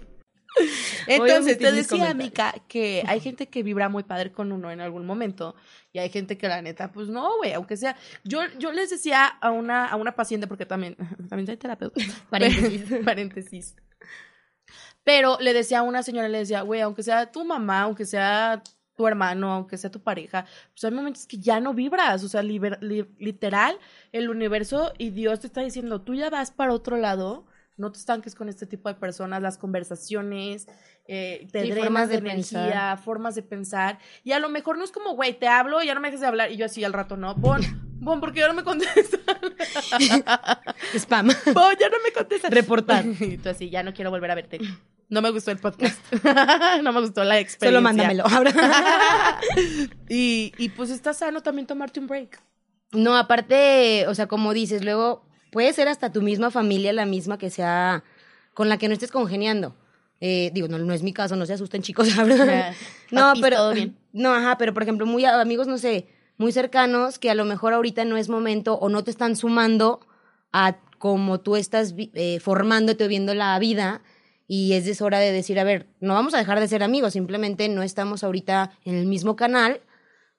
Entonces te decía. Mica, que hay gente que vibra muy padre con uno en algún momento y hay gente que la neta, pues no, güey, aunque sea. Yo, yo les decía a una, a una paciente, porque también, también soy terapeuta. Paréntesis. Paréntesis. Pero le decía a una señora, le decía, güey, aunque sea tu mamá, aunque sea tu hermano, aunque sea tu pareja, pues hay momentos que ya no vibras, o sea, liber- li- literal, el universo y Dios te está diciendo, tú ya vas para otro lado, no te estanques con este tipo de personas, las conversaciones, eh, te Sí, drenas formas de, de energía, pensar. formas de pensar, y a lo mejor no es como, güey, te hablo y ya no me dejes de hablar, y yo así al rato, no, Bon, Bon, porque ya no me contestas, Spam. Bon, ya no me contestas. Reportar. Y tú así, ya no quiero volver a verte. No me gustó el podcast. no me gustó la experiencia. Solo mándamelo. y, y pues está sano también tomarte un break. No, aparte, o sea, como dices, luego puede ser hasta tu misma familia la misma que sea con la que no estés congeniando. Eh, digo, no, no es mi caso, no se asusten chicos. No, pero todo bien. no, ajá, pero por ejemplo, muy amigos, no sé, muy cercanos que a lo mejor ahorita no es momento o no te están sumando a como tú estás eh, formándote o viendo la vida y es es hora de decir, a ver, no vamos a dejar de ser amigos, simplemente no estamos ahorita en el mismo canal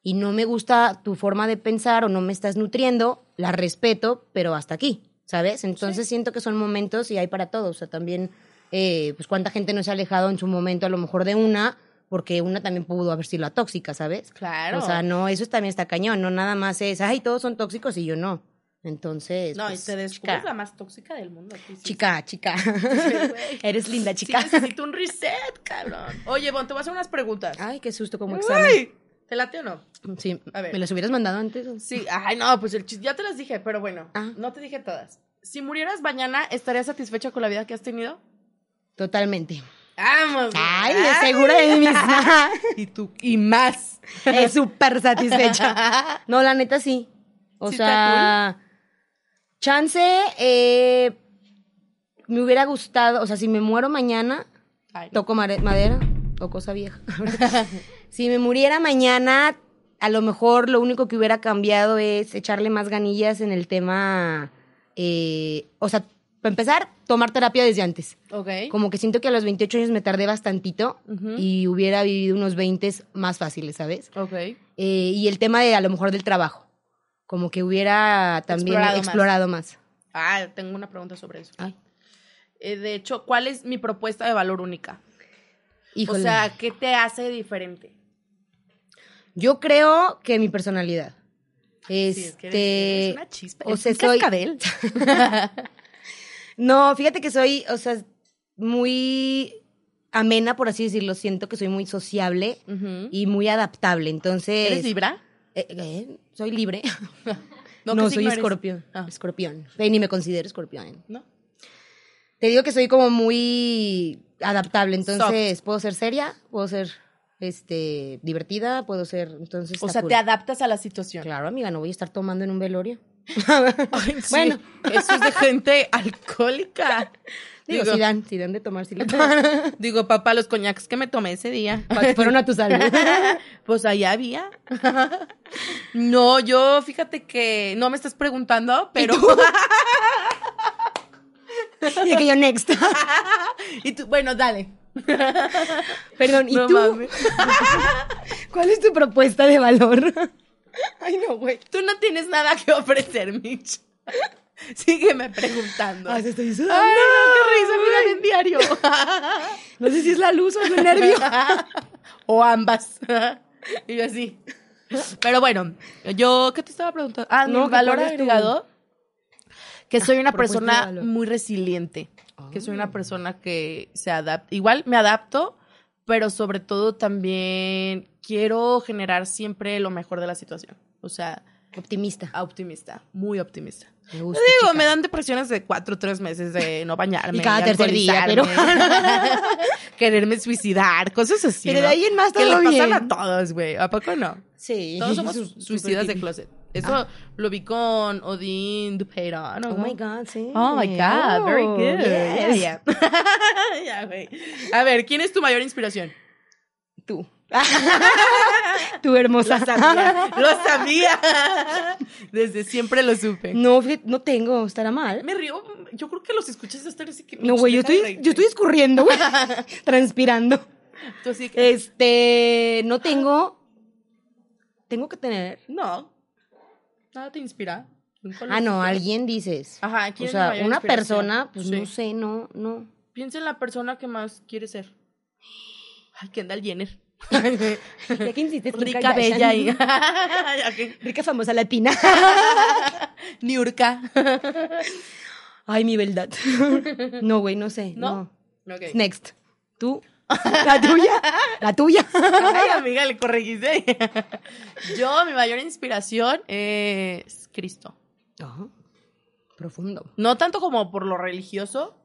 y no me gusta tu forma de pensar o no me estás nutriendo, la respeto, pero hasta aquí, ¿sabes? Entonces siento que son momentos y hay para todos, o sea, también, eh, pues cuánta gente no se ha alejado en su momento a lo mejor de una, porque una también pudo haber sido la tóxica, ¿sabes? Claro. O sea, no, eso también está cañón, no nada más es, ay, todos son tóxicos y yo no. Entonces, no, y pues, te descubres chica, la más tóxica del mundo. sí. chica, chica. Eres linda, Sí, chica. necesito un reset, cabrón. Oye, Bon, te voy a hacer unas preguntas. Ay, qué susto como examen. ¿Te late o no? Sí, A ver. ¿me los hubieras mandado antes? Sí, ay, no, pues el chis- ya te las dije, pero bueno, Ah. no te dije todas. Si murieras mañana, ¿estarías satisfecha con la vida que has tenido? Totalmente. Vamos. Ay, de segura de mí misma. Y tú, y más. Es súper satisfecha. No, la neta sí. O Sí sea, chance, eh, me hubiera gustado, o sea, si me muero mañana, Ay, toco madera o cosa vieja. si me muriera mañana, a lo mejor lo único que hubiera cambiado es echarle más ganillas en el tema, eh, o sea, para empezar, tomar terapia desde antes. Ok. Como que siento que a los 28 años me tardé bastantito y hubiera vivido unos 20 más fáciles, ¿sabes? Ok. Eh, y el tema de a lo mejor del trabajo. Como que hubiera también Explorado explorado, más. más. Ah, tengo una pregunta sobre eso. Ay. Eh, de hecho, ¿cuál es mi propuesta de valor única? Híjole. O sea, ¿qué te hace diferente? Yo creo que mi personalidad. Sí, Este, es que eres, eres una chispa. o sea, un soy- cascabel. No, fíjate que soy, o sea, muy amena, por así decirlo. Siento que soy muy sociable y muy adaptable. Entonces. ¿Eres Libra? Eh, eh, soy libre. No, No, ¿qué soy escorpión. Ah. Escorpión. Ni me considero escorpión. ¿No? Te digo que soy como muy adaptable, entonces puedo ser seria, puedo ser este divertida, puedo ser entonces O sea, cool. te adaptas a la situación. Claro, amiga, no voy a estar tomando en un velorio. Ay, sí, Bueno. Eso es de gente alcohólica. Digo, Digo, si dan, si dan de tomar, si le toman. digo, papá, los coñacs que me tomé ese día. Fueron a tu salud. Pues allá había. No, yo fíjate que no me estás preguntando, pero. y que yo next. y tú, bueno, dale. Perdón, ¿y No tú? mames. ¿Cuál es tu propuesta de valor? Ay, no, güey. Tú no tienes nada que ofrecer, Mitch. Sígueme preguntando. Ay, se estoy Ay, sudando. no, qué risa, mira en diario. No sé si es la luz o es el nervio. o ambas. y yo así. Pero bueno, yo, ¿qué te estaba preguntando? Ah, No, valor agregado. Que soy una persona muy resiliente. Que soy una persona que se adapta. Igual me adapto, pero sobre todo también quiero generar siempre lo mejor de la situación. O sea, Optimista. optimista, muy optimista. Me gusta. Digo, chica. me dan depresiones de cuatro o tres meses de no bañarme. Y cada tercer día, alcoholizarme, quererme suicidar, cosas así. Pero de ahí en más Que le todo pasan a todos, güey. ¿A poco no? Sí. Todos somos Su- suicidas de closet. Eso lo vi con Odín Dupeyron. ¿no? Oh my God, sí. Oh my God, very Oh, good. Yeah, yeah. Güey. A ver, ¿quién es tu mayor inspiración? Tú. Tú, hermosa. Lo sabía, lo sabía. Desde siempre lo supe. No, no tengo, estará mal. Me río, yo creo que los escuchas estar así que... No, güey, yo estoy, reírte. yo estoy escurriendo, güey. Transpirando. Tú así que- Este, no tengo. Tengo que tener. No. Nada te inspira. Ah, no, alguien dices. Ajá, ¿quién O sea, una persona, pues Sí. no sé, no, no. Piensa en la persona que más quiere ser. Ay, Kendall Jenner. Ya que insistes, Rica, bella y... Rica, famosa latina. Niurka. Ay, mi verdad. No, güey, no sé. ¿No? Next. Tú. La tuya. La tuya. Ay, amiga, le corregiste. Yo, mi mayor inspiración es Cristo. Ajá. Profundo. No tanto como por lo religioso,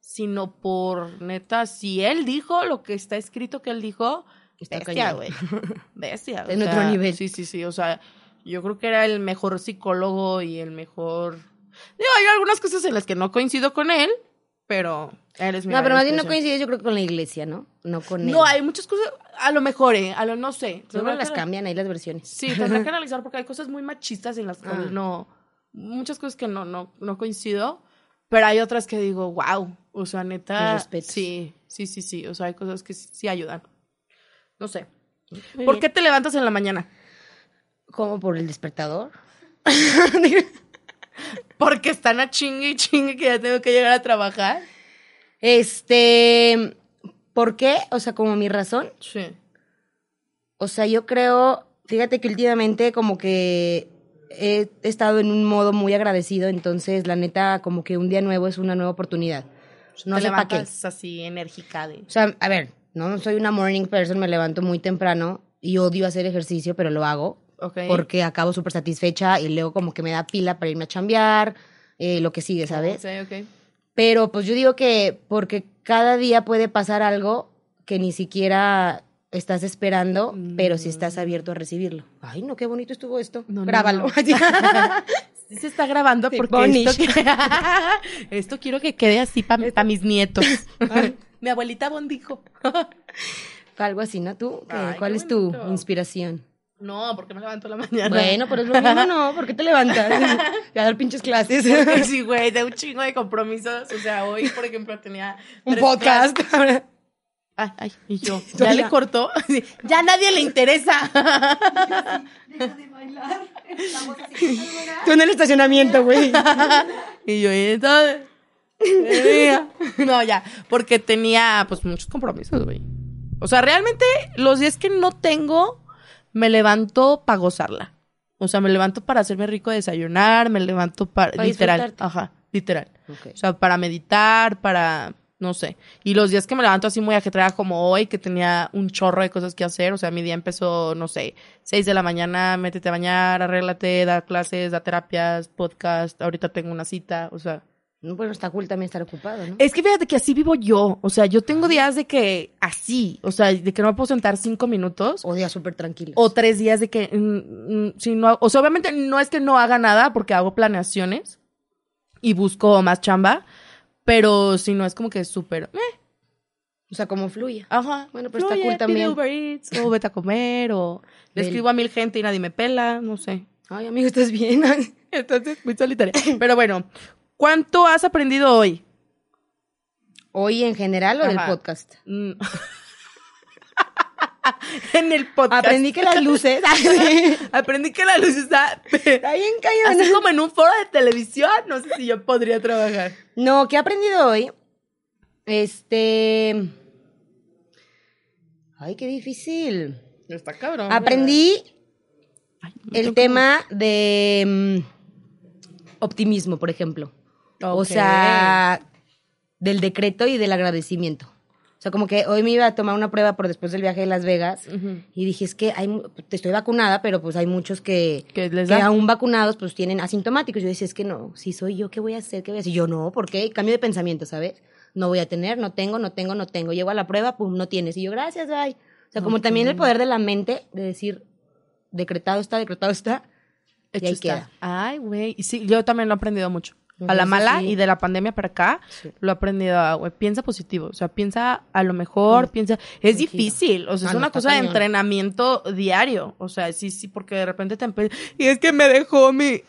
sino por neta, si él dijo lo que está escrito que él dijo, Está bestia, güey. Bestia. En otro sea, nivel. Sí, sí, sí. O sea, yo creo que era el mejor psicólogo y el mejor. Digo, hay algunas cosas en las que no coincido con él, pero él es mi No, pero más bien no coincides, yo creo con la iglesia, ¿no? No con él. No, hay muchas cosas, a lo mejor, eh, a lo no sé. Tendrá las que- cambian ahí las versiones. Sí, tendré que analizar porque hay cosas muy machistas en las que Ah. no. Muchas cosas que no, no, no coincido, pero hay otras que digo, wow. O sea, neta. Sí, sí, sí, sí. O sea, hay cosas que sí, sí ayudan. No sé. Muy ¿Por bien. qué te levantas en la mañana? ¿Cómo por el despertador? Porque están a chingue y chingue que ya tengo que llegar a trabajar. Este, ¿por qué? O sea, como mi razón. Sí. O sea, yo creo, fíjate que últimamente como que he estado en un modo muy agradecido, entonces la neta como que un día nuevo es una nueva oportunidad. No te sé para qué. así enérgica de. O sea, a ver, no soy una morning person, me levanto muy temprano y odio hacer ejercicio, pero lo hago Porque acabo súper satisfecha y luego como que me da pila para irme a chambear, eh, lo que sigue, ¿sabes? Ok, ok. Pero pues yo digo que porque cada día puede pasar algo que ni siquiera estás esperando, pero si estás abierto a recibirlo. Ay, no, qué bonito estuvo esto. No, Grábalo. no. Sí se está grabando Sí, porque esto, que- esto quiero que quede así para mis nietos. Mi abuelita Bon dijo. Algo así, ¿no? ¿Tú? ¿Qué- Ay, ¿Cuál es tu inspiración? No, porque me levanto a la mañana. Bueno, pero es lo mismo, ¿no? ¿Por qué te levantas? Ya dar pinches clases. Sí, güey, de un chingo de compromisos. O sea, hoy, por ejemplo, tenía Un podcast. clases. Ay, ay, y yo, ya ya. le cortó. Ya a nadie le interesa. Tú en el estacionamiento, güey. Y yo, y entonces. Mira. No, ya, porque tenía pues muchos compromisos, güey. O sea, realmente los días que no tengo, me levanto para gozarla. O sea, me levanto para hacerme rico de desayunar, me levanto para... Para literal. disfrutarte. Ajá, literal. O sea, para meditar, para... No sé. Y los días que me levanto así muy ajetreada como hoy, que tenía un chorro de cosas que hacer. O sea, mi día empezó, no sé, 6 de la mañana, métete a bañar, arréglate, da clases, da terapias, podcast. Ahorita tengo una cita. O sea, Bueno, está cool también estar ocupado, ¿no? es que fíjate que así vivo yo. O sea, yo tengo días de que así, o sea, de que no me puedo sentar cinco minutos. O días súper tranquilos. O tres días de que, mm, mm, si no, o sea, obviamente no es que no haga nada porque hago planeaciones y busco más chamba, pero si no es como que súper, eh, O sea, como fluye. ajá. Bueno, pero está fluye, cool pide también. Uber Eats, o vete a comer, o le escribo a mil gente y nadie me pela, no sé. Ay, amigo, ¿estás bien? Entonces, muy solitaria. Pero bueno, ¿cuánto has aprendido hoy? ¿Hoy en general o del Ajá. podcast? Mm. en el podcast. Aprendí que las luces. Aprendí que la luz está Está bien así como en un foro de televisión. No sé si yo podría trabajar. No, ¿qué he aprendido hoy? Este. Ay, qué difícil. Está cabrón. Aprendí el tema de mm, optimismo, por ejemplo. O sea, del decreto y del agradecimiento. O sea, como que hoy me iba a tomar una prueba por después del viaje de Las Vegas y dije, es que hay, estoy vacunada, pero pues hay muchos que, Que les que da. aún vacunados pues tienen asintomáticos. Yo decía, es que no, si soy yo, ¿qué voy a hacer? ¿Qué voy a hacer? Yo no, ¿por qué? Cambio de pensamiento, ¿sabes? No voy a tener, no tengo, no tengo, no tengo. Llego a la prueba, pum, no tienes. Y yo, gracias, ay. O sea, como también el poder de la mente de decir, decretado está, decretado está. y Hecho ahí está. queda. Ay, güey. Y sí, yo también lo he aprendido mucho. A la mala sí. y de la pandemia para acá, Sí. lo he aprendido a, güey, piensa positivo. O sea, piensa a lo mejor, Mm. piensa. Es Tranquilo. difícil. O sea, Ah, es no, una cosa de cañón. entrenamiento diario. O sea, sí, sí, porque de repente te empiezas. Y es que me dejó mi.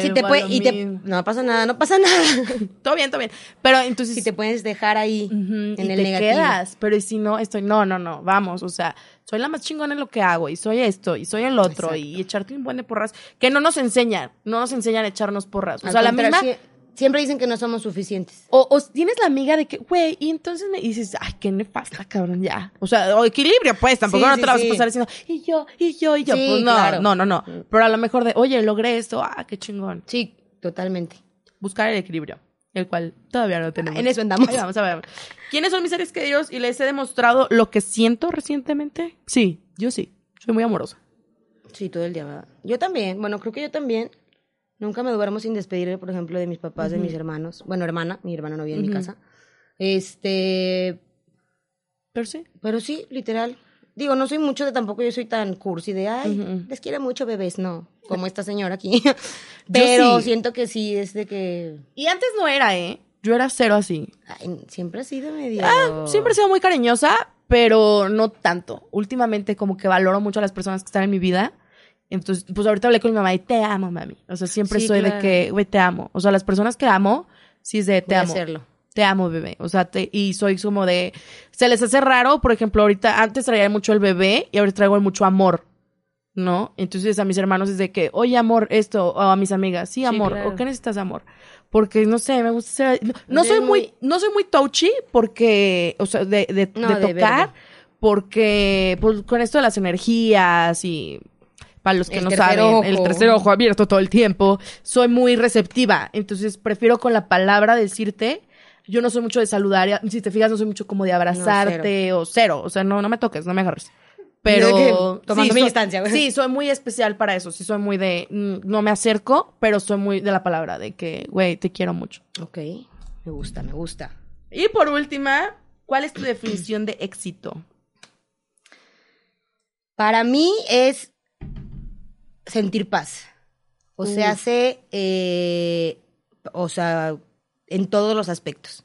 Si te puede, y te, no pasa nada, no pasa nada. Todo bien, todo bien. Pero entonces. si te puedes dejar ahí Ujú, en y el te negativo. quedas, pero si no, estoy, no, no, no, vamos, o sea, soy la más chingona en lo que hago, y soy esto, y soy el otro, Exacto. y echarte un buen de porras, que no nos enseñan, no nos enseñan a echarnos porras, o Al sea, la misma, sie- Siempre dicen que no somos suficientes. o, o tienes la amiga de que, güey, y entonces me dices, ay, qué nefasta, cabrón, ya, o sea, o equilibrio, pues, tampoco Sí, no sí, te la vas sí. a pasar diciendo, y yo, y yo, y yo, pues no, claro. no, no, no, pero a lo mejor de, oye, logré esto, ah, qué chingón, Sí, totalmente. buscar el equilibrio, el cual todavía no tenemos. En eso andamos. Ahí vamos a ver. ¿Quiénes son mis seres queridos? Y les he demostrado lo que siento recientemente. Sí, yo sí. Soy muy amorosa. Sí, todo el día. va. Yo también. Bueno, creo que yo también. Nunca me duermo sin despedirme, por ejemplo, de mis papás, de mis hermanos. Bueno, hermana, mi hermana no vive en mi Ujú. casa. Este, Pero sí. pero sí, literal. Digo, no soy mucho de tampoco, yo soy tan cursi de, ay, les quiero mucho bebés, no, como esta señora aquí. Pero sí. siento que sí, es de que, Y antes no era, ¿eh? Yo era cero así. ay, siempre ha sido medio... Ah, siempre he sido muy cariñosa, pero no tanto. Últimamente como que valoro mucho a las personas que están en mi vida. Entonces, pues ahorita hablé con mi mamá y te amo, mami. O sea, siempre Sí, soy de que, güey, te amo. O sea, las personas que amo, sí es de te Voy a amo. hacerlo. Te amo, bebé. O sea, te, y soy como de. Se les hace raro, por ejemplo, ahorita, antes traía mucho el bebé y ahorita traigo el mucho amor. ¿No? Entonces a mis hermanos es de que, oye, amor, esto, o a mis amigas, sí, amor, claro. o qué necesitas, amor. Porque, no sé, me gusta ser. No, soy muy, muy- no soy muy touchy porque, o sea, de, de, No, de de tocar, verde. porque, pues, con esto de las energías y. Para los que El no saben, ojo. el tercer ojo abierto todo el tiempo. Soy muy receptiva. Entonces prefiero con la palabra decirte. Yo no soy mucho de saludar. Si te fijas, no soy mucho como de abrazarte o cero. O sea, no, no me toques, no me agarres. Pero. Tomando mi soy- distancia, güey. Sí, soy muy especial para eso. Sí, soy muy de. mm, No me acerco, pero soy muy de la palabra, de que, güey, te quiero mucho. Ok, me gusta, me gusta. Y por última, ¿cuál es tu definición de éxito? Para mí es sentir paz. O sea, hace, eh, o sea, en todos los aspectos.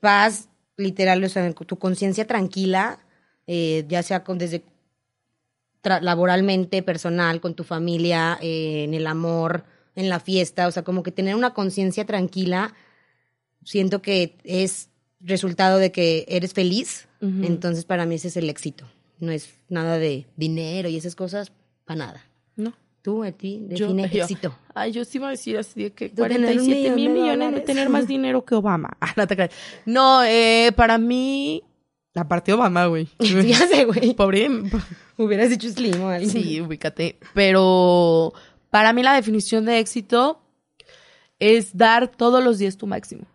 Paz, literal, o sea, tu conciencia tranquila, eh, ya sea con, desde laboralmente, personal, con tu familia, eh, en el amor, en la fiesta, o sea, como que tener una conciencia tranquila, siento que es resultado de que eres feliz, entonces para mí ese es el éxito. No es nada de dinero y esas cosas, para nada. No. Tú, a ti, Yo- define yo- éxito. Ay, yo sí iba a decir así de que Tú tener un 47 mil millones de dólares. tener más dinero que Obama. Ah, no te creas. No, eh, para mí, la parte de Obama, güey. ya sé, güey. Pobre. Hubieras dicho slim o algo. Sí, ubícate. Pero para mí la definición de éxito es dar todos los días tu máximo.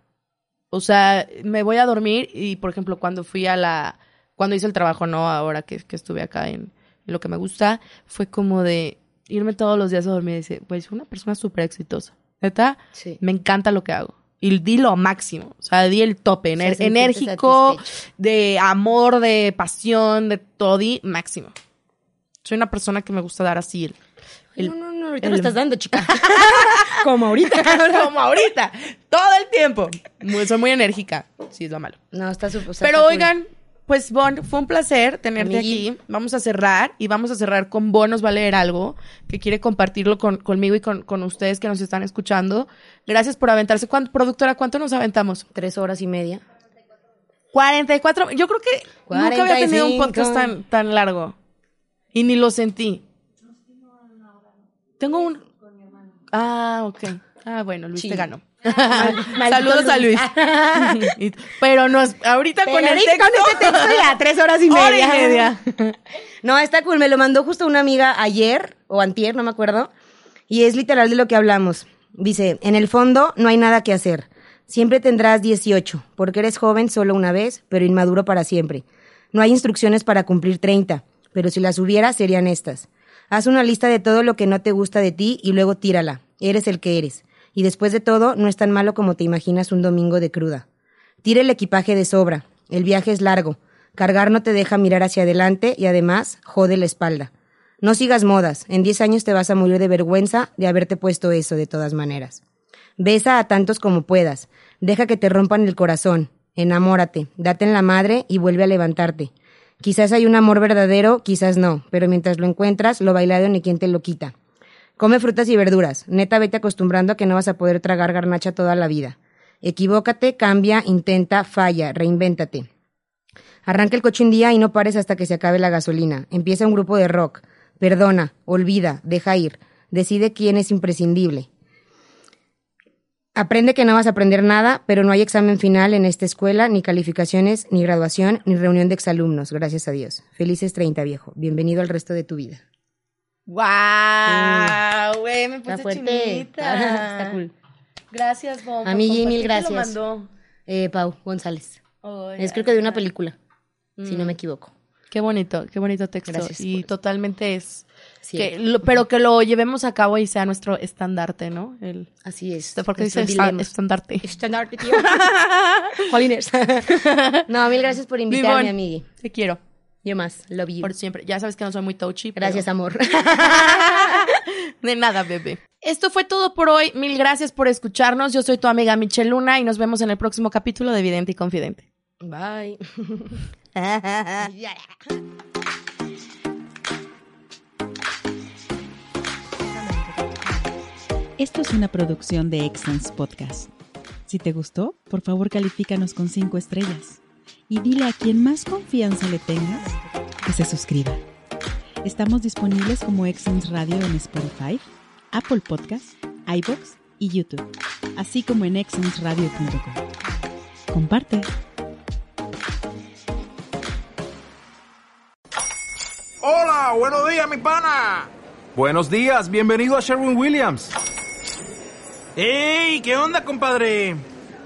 O sea, me voy a dormir y, por ejemplo, cuando fui a la... Cuando hice el trabajo, no, ahora que, que estuve acá en, en lo que me gusta, fue como de irme todos los días a dormir y decir, pues, soy una persona súper exitosa. ¿Neta? Sí. Me encanta lo que hago. Y di lo máximo. O sea, di el tope. Ener- enérgico, satisfecho. de amor, de pasión, de todo, di máximo. Soy una persona que me gusta dar así el, el- no, no, no, ahorita el- lo estás dando, chica. Como ahorita. como ahorita, todo el tiempo. Muy- soy muy enérgica, sí es lo malo. No, está súper. Pero cool. Pues Bon, fue un placer tenerte Amigui. aquí. Vamos a cerrar y vamos a cerrar con Bon nos va a leer algo que quiere compartirlo con, conmigo y con, con ustedes que nos están escuchando. Gracias por aventarse. ¿Cuánto, productora, cuánto nos aventamos? Tres horas y media. 44. Yo creo que nunca había tenido un 45. podcast tan, tan largo. Y ni lo sentí. Tengo un. Ah, ok. Ah, bueno, Luis te Sí. Saludos a Luis. Pero nos, ahorita con el texto. con este texto ya, tres horas y media. Hora y media. No, está cool. Me lo mandó justo una amiga ayer o antier, no me acuerdo. Y es literal de lo que hablamos. Dice, en el fondo no hay nada que hacer. Siempre tendrás 18, porque eres joven solo una vez, pero inmaduro para siempre. No hay instrucciones para cumplir 30, pero si las hubiera serían estas. Haz una lista de todo lo que no te gusta de ti y luego tírala. Eres el que eres. Y después de todo, no es tan malo como te imaginas un domingo de cruda. Tira el equipaje de sobra. El viaje es largo. Cargar no te deja mirar hacia adelante y además jode la espalda. No sigas modas. En 10 años te vas a morir de vergüenza de haberte puesto eso de todas maneras. Besa a tantos como puedas. Deja que te rompan el corazón. Enamórate. Date en la madre y vuelve a levantarte. Quizás hay un amor verdadero, quizás no, pero mientras lo encuentras, lo bailado ni quien te lo quita. Come frutas y verduras. Neta, vete acostumbrando a que no vas a poder tragar garnacha toda la vida. Equivócate, cambia, intenta, falla, reinvéntate. Arranca el coche un día y no pares hasta que se acabe la gasolina. Empieza un grupo de rock. Perdona, olvida, deja ir. Decide quién es imprescindible. Aprende que no vas a aprender nada, pero no hay examen final en esta escuela, ni calificaciones, ni graduación, ni reunión de exalumnos, gracias a Dios. Felices 30, viejo. Bienvenido al resto de tu vida. ¡Wow! Güey, me Está puse fuerte. chinita. Está cool. Gracias, por Amigui, compartir. mil ¿Quién gracias. lo mandó? Eh, Pau González. Es creo que de una película, si no me equivoco. Qué bonito, qué bonito texto. Gracias y totalmente es. Sí. que lo- pero que lo llevemos a cabo y sea nuestro estandarte, ¿no? El, Así es. porque dice dilema. estandarte. Estandarte, tío. Jolines. no, mil gracias por invitarme, amigui. Te quiero. Yo más. Love you. Por siempre. Ya sabes que no soy muy touchy. pero- Gracias, amor. De nada, bebé. Esto fue todo por hoy. Mil gracias por escucharnos. Yo soy tu amiga Michelle Luna y nos vemos en el próximo capítulo de Vidente y Confidente. Bye. Esto es una producción de Excellence Podcast. Si te gustó, por favor califícanos con 5 estrellas y dile a quien más confianza le tengas que se suscriba. Estamos disponibles como Excellence Radio en Spotify, Apple Podcasts, iBox y YouTube, así como en excellenceradio.com. Comparte. Hola, buenos días, mi pana. Buenos días, bienvenido a Sherwin Williams. ¡Ey! ¿Qué onda, compadre?